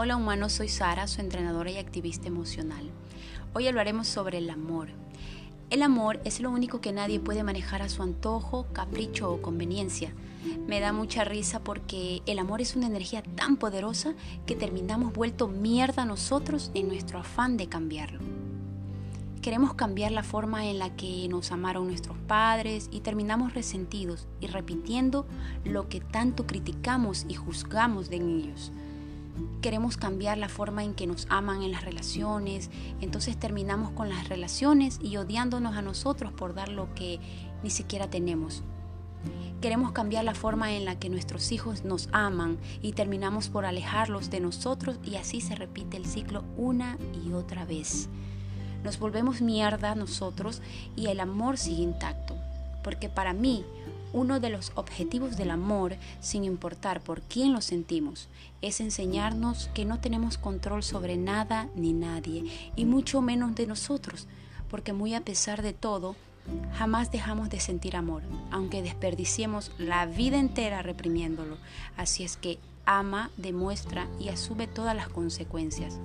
Hola humanos, soy Sara, su entrenadora y activista emocional. Hoy hablaremos sobre el amor. El amor es lo único que nadie puede manejar a su antojo, capricho o conveniencia. Me da mucha risa porque el amor es una energía tan poderosa que terminamos vuelto mierda nosotros en nuestro afán de cambiarlo. Queremos cambiar la forma en la que nos amaron nuestros padres y terminamos resentidos y repitiendo lo que tanto criticamos y juzgamos de ellos queremos cambiar la forma en que nos aman en las relaciones, entonces terminamos con las relaciones y odiándonos a nosotros por dar lo que ni siquiera tenemos. Queremos cambiar la forma en la que nuestros hijos nos aman y terminamos por alejarlos de nosotros y así se repite el ciclo una y otra vez. Nos volvemos mierda nosotros y el amor sigue intacto, porque para mí uno de los objetivos del amor, sin importar por quién lo sentimos, es enseñarnos que no tenemos control sobre nada ni nadie, y mucho menos de nosotros, porque muy a pesar de todo, jamás dejamos de sentir amor, aunque desperdiciemos la vida entera reprimiéndolo. Así es que ama, demuestra y asume todas las consecuencias.